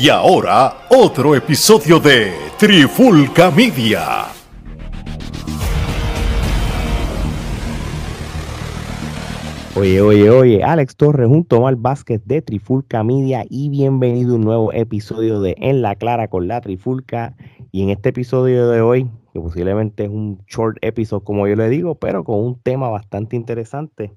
Y ahora, otro episodio de Trifulca Media. Oye, oye, oye, Alex Torres junto a Omar Vázquez de Trifulca Media y bienvenido a un nuevo episodio de En la Clara con la Trifulca. Y en este episodio de hoy, que posiblemente es un short episode como yo le digo, pero con un tema bastante interesante.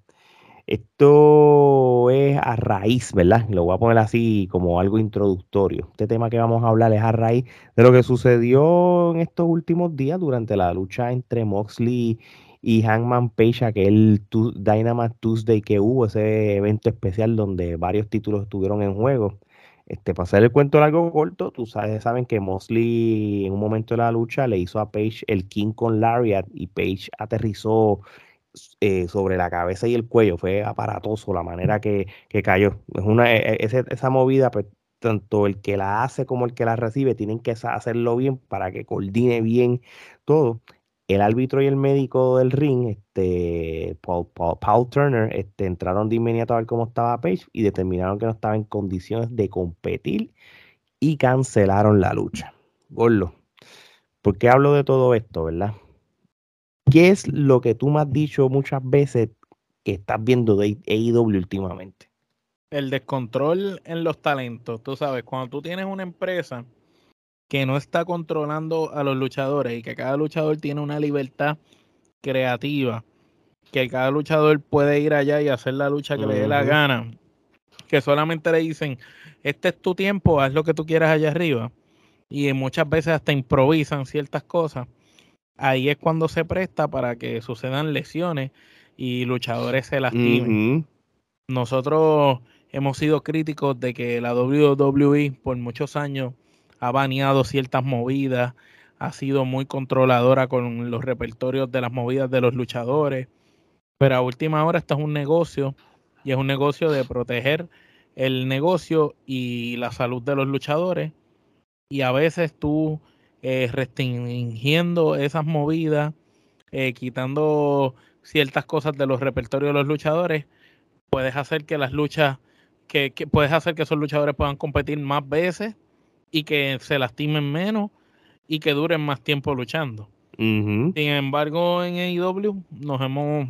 Esto es a raíz, ¿verdad? Lo voy a poner así como algo introductorio. Este tema que vamos a hablar es a raíz de lo que sucedió en estos últimos días durante la lucha entre Moxley y Hangman Page, aquel Dynamite Tuesday que hubo, ese evento especial donde varios títulos estuvieron en juego. Este, para hacer el cuento largo corto, tú sabes, saben que Moxley en un momento de la lucha le hizo a Page el King con Lariat y Page aterrizó eh, sobre la cabeza y el cuello. Fue aparatoso la manera que, cayó. Es una, e, e, esa movida, pues, tanto el que la hace como el que la recibe tienen que hacerlo bien para que coordine bien todo. El árbitro y el médico del ring, este, Paul, Turner, este, entraron de inmediato a ver cómo estaba Page y determinaron que no estaba en condiciones de competir y cancelaron la lucha. Gorlo. ¿Por qué hablo de todo esto, verdad? ¿Qué es lo que tú me has dicho muchas veces que estás viendo de AEW últimamente? El descontrol en los talentos. Tú sabes, cuando tú tienes una empresa que no está controlando a los luchadores y que cada luchador tiene una libertad creativa, que cada luchador puede ir allá y hacer la lucha que le dé la gana, que solamente le dicen, este es tu tiempo, haz lo que tú quieras allá arriba, y muchas veces hasta improvisan ciertas cosas ahí es cuando se presta para que sucedan lesiones y luchadores se lastimen. Nosotros hemos sido críticos de que la WWE por muchos años ha baneado ciertas movidas, ha sido muy controladora con los repertorios de las movidas de los luchadores, pero a última hora esto es un negocio y es un negocio de proteger el negocio y la salud de los luchadores y a veces tú eh, restringiendo esas movidas, eh, quitando ciertas cosas de los repertorios de los luchadores, puedes hacer que las luchas, que, puedes hacer que esos luchadores puedan competir más veces y que se lastimen menos y que duren más tiempo luchando. Sin embargo, en AEW nos hemos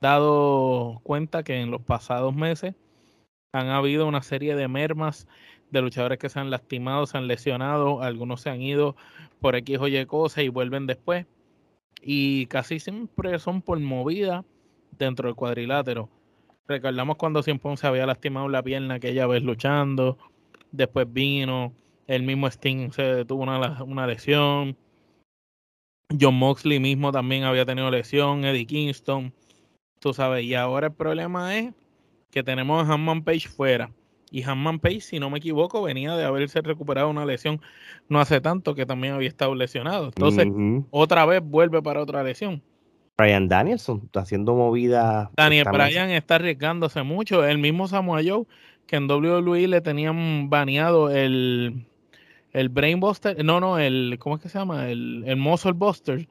dado cuenta que en los pasados meses han habido una serie de mermas de luchadores que se han lastimado, se han lesionado, algunos se han ido por X o Y cosas y vuelven después. Y casi siempre son por movida dentro del cuadrilátero. Recordamos cuando Simpón se había lastimado la pierna aquella vez luchando, después vino, el mismo Sting se tuvo una, una lesión, John Moxley mismo también había tenido lesión, Eddie Kingston, tú sabes, y ahora el problema es que tenemos a Hanman Page fuera. Y Hanman Page, si no me equivoco, venía de haberse recuperado una lesión no hace tanto que también había estado lesionado. Entonces, otra vez vuelve para otra lesión. Brian Danielson está haciendo movida. Daniel Bryan está arriesgándose mucho. El mismo Samoa Joe, que en WWE le tenían baneado el, el Brain Buster, no, no, el, ¿cómo es que se llama? El, el Muscle Buster.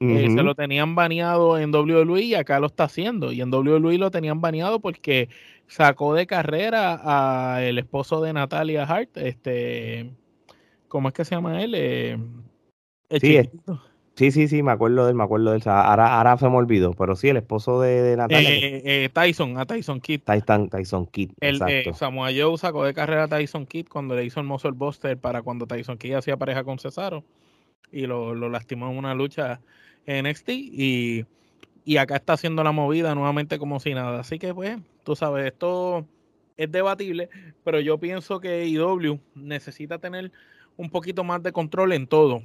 Eh, se lo tenían baneado en WWE y acá lo está haciendo. Y en WWE lo tenían baneado porque sacó de carrera a el esposo de Natalia Hart, este, ¿cómo es que se llama él? Eh, sí, sí, sí, me acuerdo de él, me acuerdo de él. Ahora, ahora se me olvidó, pero sí, el esposo de, Natalia. Eh, eh, Tyson, a Tyson Kidd. Tyson, Tyson Kidd, el, Samoa Joe sacó de carrera a Tyson Kidd cuando le hizo el Muscle Buster para cuando Tyson Kidd hacía pareja con Cesaro y lo, lo lastimó en una lucha en NXT y y acá está haciendo la movida nuevamente como si nada. Así que pues, tú sabes, esto es debatible, pero yo pienso que IW necesita tener un poquito más de control en todo.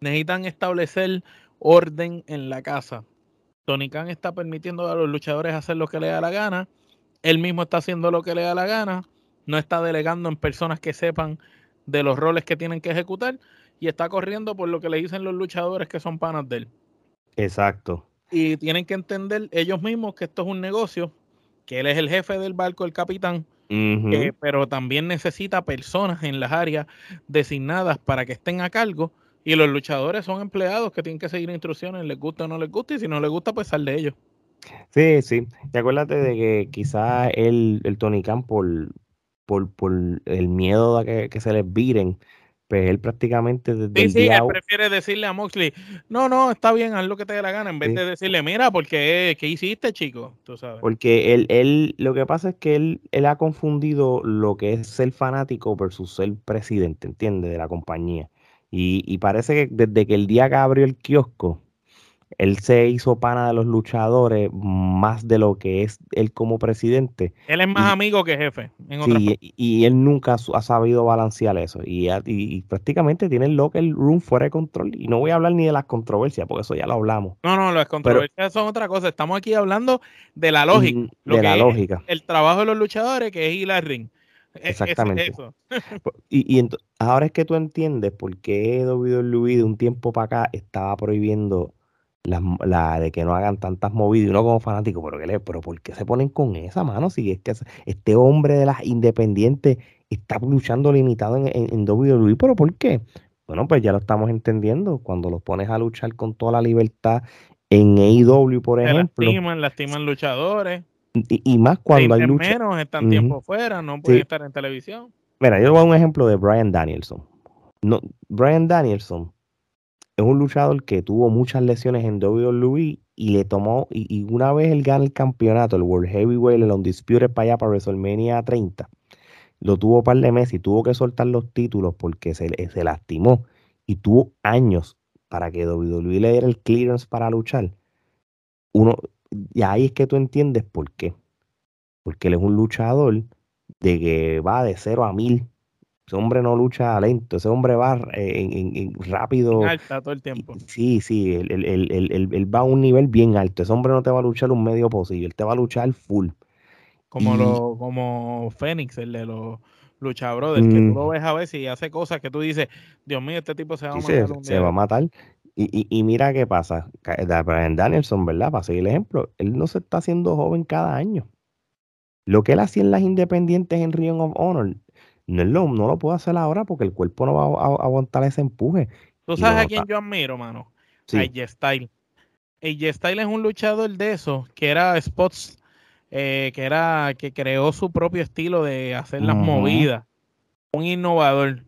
Necesitan establecer orden en la casa. Tony Khan está permitiendo a los luchadores hacer lo que le da la gana. Él mismo está haciendo lo que le da la gana. No está delegando en personas que sepan de los roles que tienen que ejecutar. Y está corriendo por lo que le dicen los luchadores que son panas de él. Exacto y tienen que entender ellos mismos que esto es un negocio, que él es el jefe del barco, el capitán, eh, pero también necesita personas en las áreas designadas para que estén a cargo y los luchadores son empleados que tienen que seguir instrucciones, les gusta o no les gusta, y si no les gusta, pues sal de ellos. Sí, sí. Y acuérdate de que quizás el, el Tony Khan por, por, por el miedo a que, que se les viren, pues él prácticamente desde Sí, el sí, día él prefiere decirle a Moxley, no, no, está bien, haz lo que te dé la gana, en vez Sí. de decirle, mira, porque ¿qué hiciste, chico? Tú sabes. Porque él, él, lo que pasa es que él, él ha confundido lo que es ser fanático versus ser presidente, ¿entiendes? De la compañía. Y, y parece que desde que el día que abrió el kiosco, él se hizo pana de los luchadores más de lo que es él como presidente. Él es más y- amigo que jefe, en Sí, y, y él nunca ha sabido balancear eso. Y, prácticamente tiene el locker room fuera de control. Y no voy a hablar ni de las controversias, porque eso ya lo hablamos. No, no, las controversias son otra cosa. Estamos aquí hablando de la lógica. Mm, lo De que la es lógica. El trabajo de los luchadores, que es ir al ring. E- es- Exactamente. eso. Y, y ahora es que tú entiendes por qué WWE de un tiempo para acá estaba prohibiendo la, de que no hagan tantas movidas. Y uno como fanático, pero, ¿qué le- pero ¿por qué se ponen con esa mano? Si es que es- este hombre de las independientes está luchando limitado en, en, en WWE, ¿pero por qué? Bueno, pues ya lo estamos entendiendo. Cuando los pones a luchar con toda la libertad en AEW, por Se ejemplo, lastiman, lastiman luchadores. y, y más cuando hay lucha. menos, están tiempo fuera, no pueden Sí. estar en televisión. Mira, yo voy a dar un ejemplo de Brian Danielson. No, Brian Danielson es un luchador que tuvo muchas lesiones en WWE y le tomó, y, una vez él gana el campeonato, el World Heavyweight, el Undisputed para allá, para WrestleMania 30, lo tuvo un par de meses y tuvo que soltar los títulos porque se, le- se lastimó y tuvo años para que WWE le diera el clearance para luchar. Uno, y ahí es que tú entiendes por qué. Porque él es un luchador de que va de 0 a 1000. Ese hombre no lucha lento, ese hombre va eh, en- en- en rápido. En alta todo el tiempo. Sí, sí, él, él- él- él- va a un nivel bien alto. Ese hombre no te va a luchar un medio posible, él te va a luchar full. Como, Y- lo, como Fénix, el de los Lucha Brothers, que tú Mm. lo ves a veces y hace cosas que tú dices, Dios mío, este tipo se va a Sí, matar un se día. va a matar. Y, y- y mira qué pasa. Brian Danielson, ¿verdad? Para seguir el ejemplo, él no se está haciendo joven cada año. Lo que él hacía en las independientes en Ring of Honor, no, es lo, no lo puede hacer ahora porque el cuerpo no va a, a- a aguantar ese empuje. ¿Tú sabes a quién yo admiro, mano? Sí. A AJ Styles. AJ Styles es un luchador de esos, que era spots, eh, que era, que creó su propio estilo de hacer las movidas. Un innovador.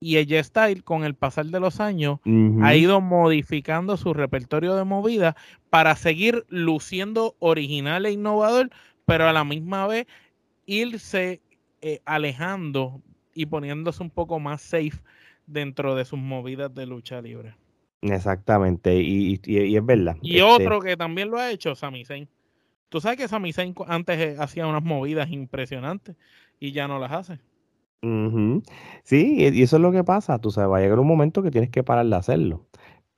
Y AJ Styles, con el pasar de los años, ha ido modificando su repertorio de movidas para seguir luciendo original e innovador, pero a la misma vez irse eh, alejando y poniéndose un poco más safe dentro de sus movidas de lucha libre. Exactamente, y, y- y es verdad. Y este, otro que también lo ha hecho, Sami Zayn. Tú sabes que Sami Zayn antes eh, hacía unas movidas impresionantes y ya no las hace. ujú. Sí, y y eso es lo que pasa. Tú sabes, va a llegar un momento que tienes que parar de hacerlo.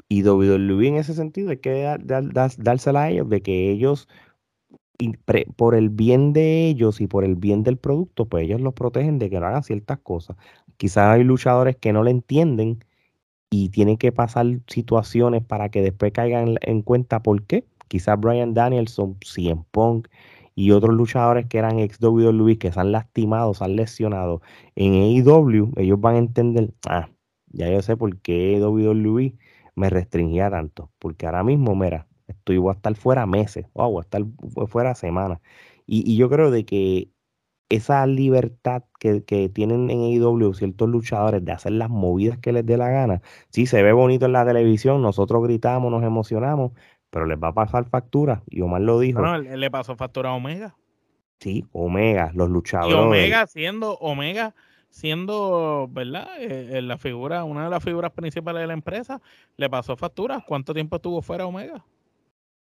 Y WWE en ese sentido hay que dar- dar- dar- dársela a ellos de que ellos, y pre- por el bien de ellos y por el bien del producto, pues ellos los protegen de que no hagan ciertas cosas. Quizás hay luchadores que no le entienden y tienen que pasar situaciones para que después caigan en cuenta por qué. Quizás Brian Danielson, CM Punk y otros luchadores que eran ex WWE que se han lastimado, se han lesionado en AEW, ellos van a entender, ah, ya yo sé por qué WWE me restringía tanto, porque ahora mismo, mira, estoy voy a estar fuera meses, o voy a estar fu- fuera semanas. Y, y yo creo de que esa libertad que, que tienen en AEW ciertos luchadores de hacer las movidas que les dé la gana, sí se ve bonito en la televisión, nosotros gritamos, nos emocionamos, pero les va a pasar factura, y Omar lo dijo, él, él le pasó factura a Omega. sí, Omega, los Y luchadores. Omega siendo, Omega siendo, ¿verdad? Eh, eh, la figura, una de las figuras principales de la empresa, le pasó factura. ¿Cuánto tiempo estuvo fuera Omega?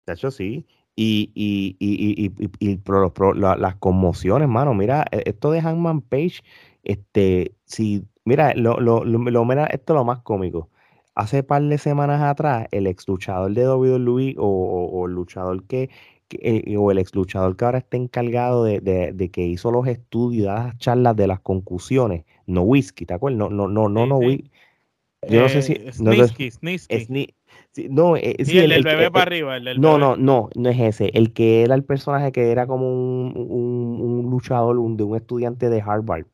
De hecho, sí. Y, y, y, y, y- y pro- pro- la- las conmociones, mano. Mira, e- esto de Hangman Page, este, si, mira, lo, lo, lo, lo- mira, esto es lo más cómico. Hace par de semanas atrás, el ex luchador de WWE o, o- o el luchador que, que, eh, o el ex luchador que ahora está encargado de, de, de que hizo los estudios, las charlas de las concusiones, no whisky, ¿te acuerdas? No, no, no, no, no, whi- Yo no sé si- Eh, no sé- Snitsky, Snitsky. Es sí, no, eh, Sí, sí, el, el- del bebé el- para arriba. El del no, bebé. no, no, no es ese. El que era el personaje que era como un, un- un luchador un- de un estudiante de Harvard.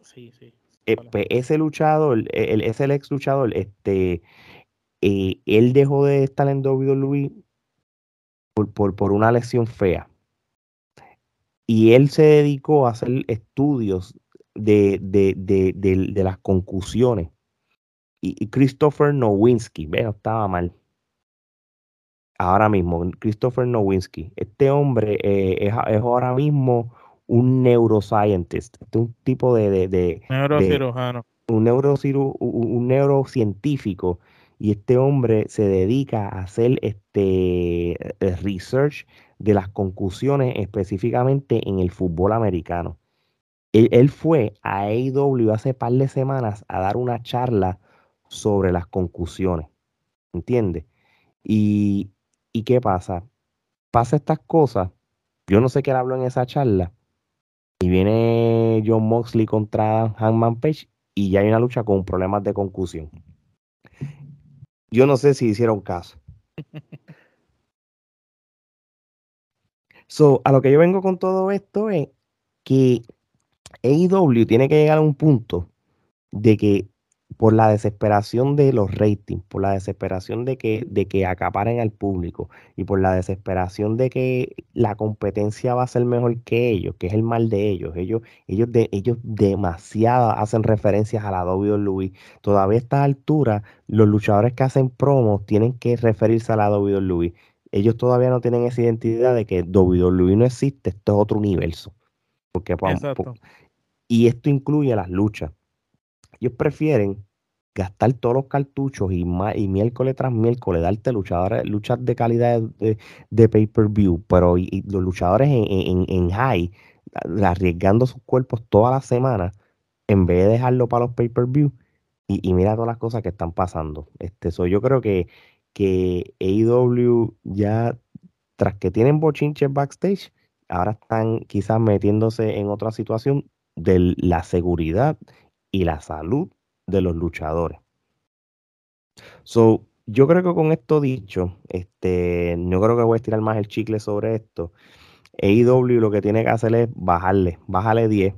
Sí, sí. Eh, pues ese luchador, eh, el, ese el ex luchador, este, eh, él dejó de estar en WWE por, por, por una lesión fea. y él se dedicó a hacer estudios de, de, las concusiones. Y, Christopher Nowinski, ve, no estaba mal. Ahora mismo, Christopher Nowinski. Este hombre eh, es, ahora mismo un neuroscientist, este un tipo de... de, Neurocirujano. un, un neurocientífico y este hombre se dedica a hacer este research de las concusiones específicamente en el fútbol americano. Él, fue a AEW hace par de semanas a dar una charla sobre las concusiones, ¿entiendes? Y, y, qué pasa? Pasa estas cosas, yo no sé qué él habló en esa charla, y viene John Moxley contra Hangman Page y ya hay una lucha con problemas de concusión. Yo no sé si hicieron caso. So, a lo que yo vengo con todo esto es que AEW tiene que llegar a un punto de que por la desesperación de los ratings, por la desesperación de que, de que acaparen al público y por la desesperación de que la competencia va a ser mejor que ellos, que es el mal de ellos. Ellos, ellos, de, ellos demasiado hacen referencias a la WWE. Todavía a esta altura, los luchadores que hacen promos tienen que referirse a la WWE. Ellos todavía no tienen esa identidad de que WWE no existe, esto es otro universo. Porque, y esto incluye las luchas ellos prefieren gastar todos los cartuchos y, y miércoles tras miércoles darte luchadores, luchas de calidad de, pay-per-view, pero los luchadores en, en, high, arriesgando sus cuerpos toda la semana, en vez de dejarlo para los pay-per-view, y, mira todas las cosas que están pasando. Este, yo creo que, que AEW ya, tras que tienen bochinches backstage, ahora están quizás metiéndose en otra situación de la seguridad y la salud de los luchadores. So, yo creo que con esto dicho, este, no creo que voy a estirar más el chicle sobre esto. AEW lo que tiene que hacer es bajarle, bájale 10.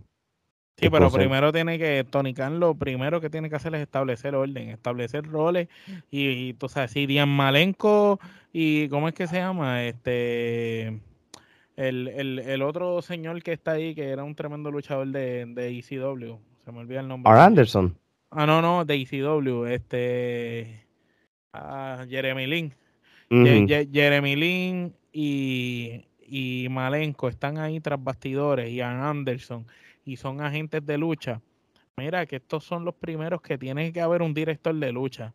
Sí, pero primero tiene que, Tony Khan lo primero que tiene que hacer es establecer orden, establecer roles y, tú sabes, si Dian Malenko y ¿cómo es que se llama? Este, el, el, otro señor que está ahí, que era un tremendo luchador de, de ECW, se me olvida el nombre. R. Anderson. Ah, no, no, de ECW, este. Ah, Jeremy Lin. Jeremy Lin y, y Malenko están ahí tras bastidores, y Ann Anderson, y son agentes de lucha. Mira, que estos son los primeros que tiene que haber un director de lucha.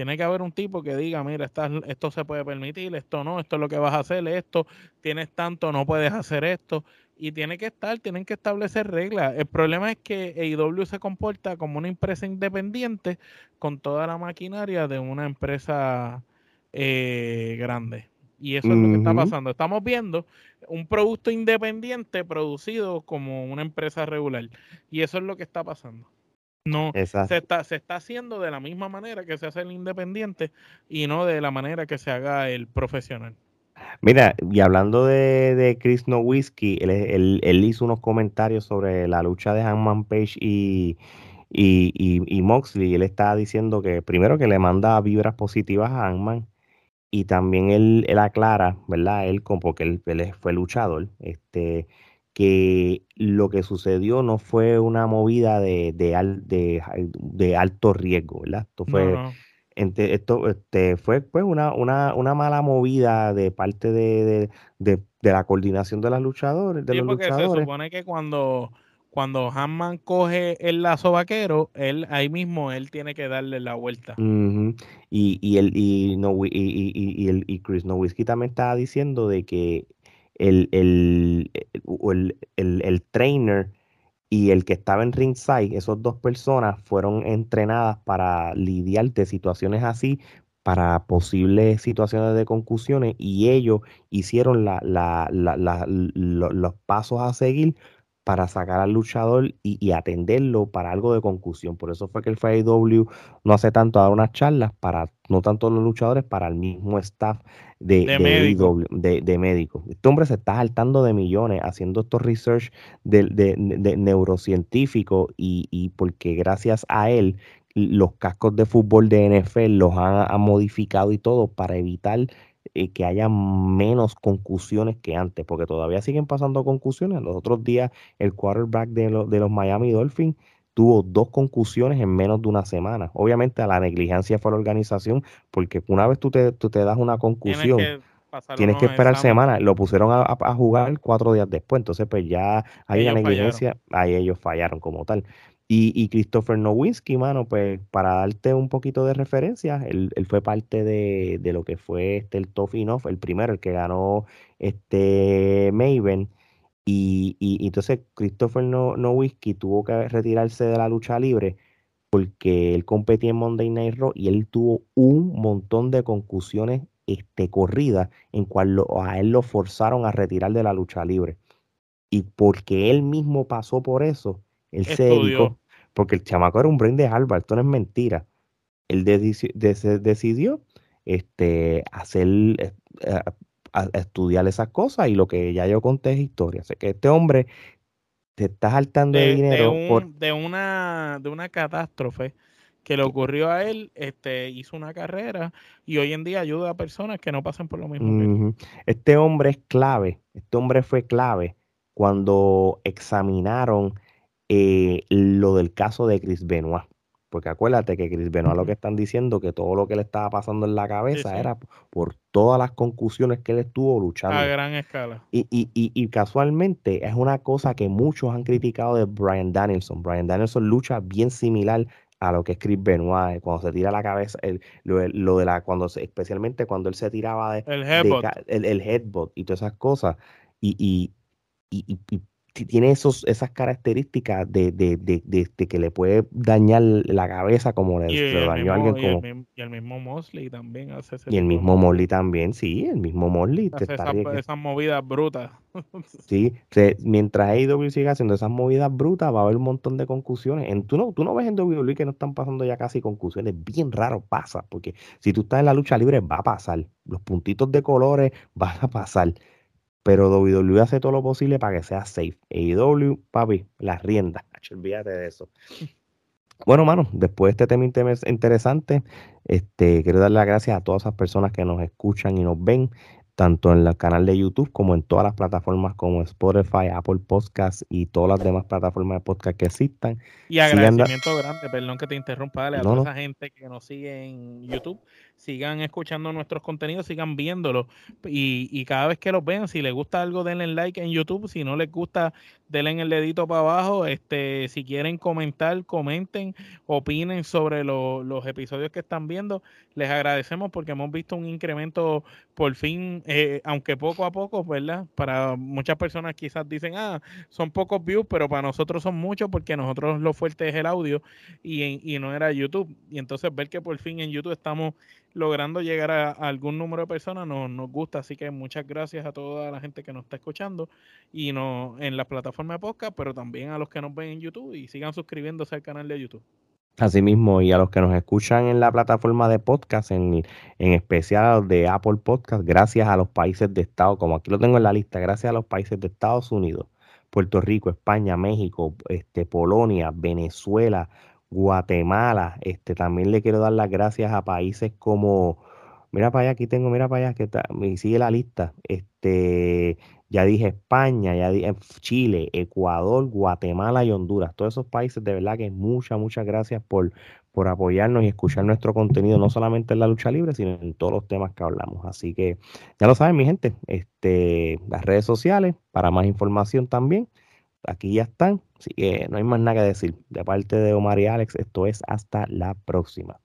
Tiene que haber un tipo que diga, mira, esto se puede permitir, esto no, esto es lo que vas a hacer, esto, tienes tanto, no puedes hacer esto y tiene que estar, tienen que establecer reglas. El problema es que AEW se comporta como una empresa independiente con toda la maquinaria de una empresa eh, grande. Y eso es lo que está pasando. Estamos viendo un producto independiente producido como una empresa regular. Y eso es lo que está pasando. No, se está, se está haciendo de la misma manera que se hace el independiente y no de la manera que se haga el profesional. Mira, y hablando de, de Chris Nowinski, él, él, hizo unos comentarios sobre la lucha de Hangman Page y, y, y, Moxley. Él estaba diciendo que primero que le manda vibras positivas a Hangman y también él, él aclara, ¿verdad? Él, porque él, él, fue luchador, este, que lo que sucedió no fue una movida de, de, de, alto riesgo, ¿verdad? Esto fue esto este, fue pues una, una, una mala movida de parte de, la coordinación de los luchadores. De sí, porque se supone que cuando, cuando Hanman coge el lazo vaquero, él ahí mismo él tiene que darle la vuelta. y, y, el, y, no, y, y, el, y Chris Nowitzki también estaba diciendo de que el, el, el, el, trainer y el que estaba en ringside, esas dos personas fueron entrenadas para lidiar de situaciones así, para posibles situaciones de concusiones, y ellos hicieron la, los pasos a seguir para sacar al luchador y, atenderlo para algo de concusión. Por eso fue que el FAW no hace tanto a dar unas charlas para, no tanto los luchadores, para el mismo staff de, de, médico. Este hombre se está saltando de millones haciendo estos research de, de neurocientífico y, y porque gracias a él los cascos de fútbol de NFL los han, han, modificado y todo para evitar y que haya menos concusiones que antes, porque todavía siguen pasando concusiones. Los otros días el quarterback de, de los Miami Dolphins tuvo dos concusiones en menos de una semana. Obviamente a la negligencia fue la organización, porque una vez tú te, tú te das una concusión, tienes que, esperar semanas. Lo pusieron a, jugar cuatro días después, entonces pues ya hay una negligencia, ahí ellos fallaron como tal. Y, Christopher Nowinski, mano, pues para darte un poquito de referencia, él, fue parte de, lo que fue este, el Tough Enough, el primero, el que ganó este Maven. Y, entonces Christopher Nowinski tuvo que retirarse de la lucha libre porque él competía en Monday Night Raw y él tuvo un montón de concusiones este, corridas en cual a él lo forzaron a retirar de la lucha libre. Y porque él mismo pasó por eso, él se dedicó, porque el chamaco era un brain de Harvard, esto no es mentira. Él decidió este, hacer, eh, estudiar esas cosas y lo que ya yo conté es historia. Así que este hombre te está saltando de, dinero de, una, de una catástrofe que le ocurrió a él, este, hizo una carrera y hoy en día ayuda a personas que no pasan por lo mismo. Este hombre es clave, este hombre fue clave cuando examinaron eh, lo del caso de Chris Benoit. Porque acuérdate que Chris Benoit lo que están diciendo que todo lo que le estaba pasando en la cabeza era por todas las concusiones que él estuvo luchando. A gran escala. Y, y, y, casualmente es una cosa que muchos han criticado de Brian Danielson. Brian Danielson lucha bien similar a lo que es Chris Benoit, eh, cuando se tira la cabeza, el, lo, de la, cuando especialmente cuando él se tiraba de, el headbot, el, el, headbot y todas esas cosas. Y, y, y, y, tiene esos, esas características de, de, de, de, que le puede dañar la cabeza como le, dañó a alguien como... Y el, mismo Mosley también hace Y el mismo Mosley también, sí, el mismo Mosley. Hace esas movidas brutas. sí, mientras AEW siga haciendo esas movidas brutas, va a haber un montón de concusiones. En, tú, no, tú no ves en WWE que no están pasando ya casi concusiones, bien raro pasa, porque si tú estás en la lucha libre va a pasar, los puntitos de colores van a pasar pero WWE hace todo lo posible para que sea safe. AEW, papi, las riendas. Olvídate de eso. Bueno, mano, después de este tema interesante, este, quiero dar las gracias a todas esas personas que nos escuchan y nos ven tanto en el canal de YouTube como en todas las plataformas como Spotify, Apple Podcasts y todas las demás plataformas de podcast que existan. Y agradecimiento grande, perdón que te interrumpa, dale, a toda esa gente que nos sigue en YouTube. Sigan escuchando nuestros contenidos, sigan viéndolos y, y, cada vez que los vean, si les gusta algo, denle like en YouTube, si no les gusta, denle el dedito para abajo, este, si quieren comentar, comenten, opinen sobre los episodios que están viendo, les agradecemos porque hemos visto un incremento por fin, eh, aunque poco a poco, ¿verdad? Para muchas personas quizás dicen, ah, son pocos views, pero para nosotros son muchos porque nosotros lo fuerte es el audio y, y no era YouTube. Y entonces ver que por fin en YouTube estamos logrando llegar a, algún número de personas nos, nos gusta. Así que muchas gracias a toda la gente que nos está escuchando y no en la plataforma de podcast, pero también a los que nos ven en YouTube y sigan suscribiéndose al canal de YouTube. Asimismo, y a los que nos escuchan en la plataforma de podcast, en, en especial de Apple Podcast, gracias a los países de Estado, como aquí lo tengo en la lista, gracias a los países de Estados Unidos, Puerto Rico, España, México, este, Polonia, Venezuela, Guatemala. Este, también le quiero dar las gracias a países como, mira para allá, aquí tengo, mira para allá, que está, me sigue la lista. Este, ya dije España, ya dije Chile, Ecuador, Guatemala y Honduras. Todos esos países, de verdad que muchas, muchas gracias por, por apoyarnos y escuchar nuestro contenido, no solamente en la lucha libre, sino en todos los temas que hablamos. Así que ya lo saben, mi gente, este, las redes sociales, para más información también aquí ya están. Así que no hay más nada que decir. De parte de Omar y Alex, esto es hasta la próxima.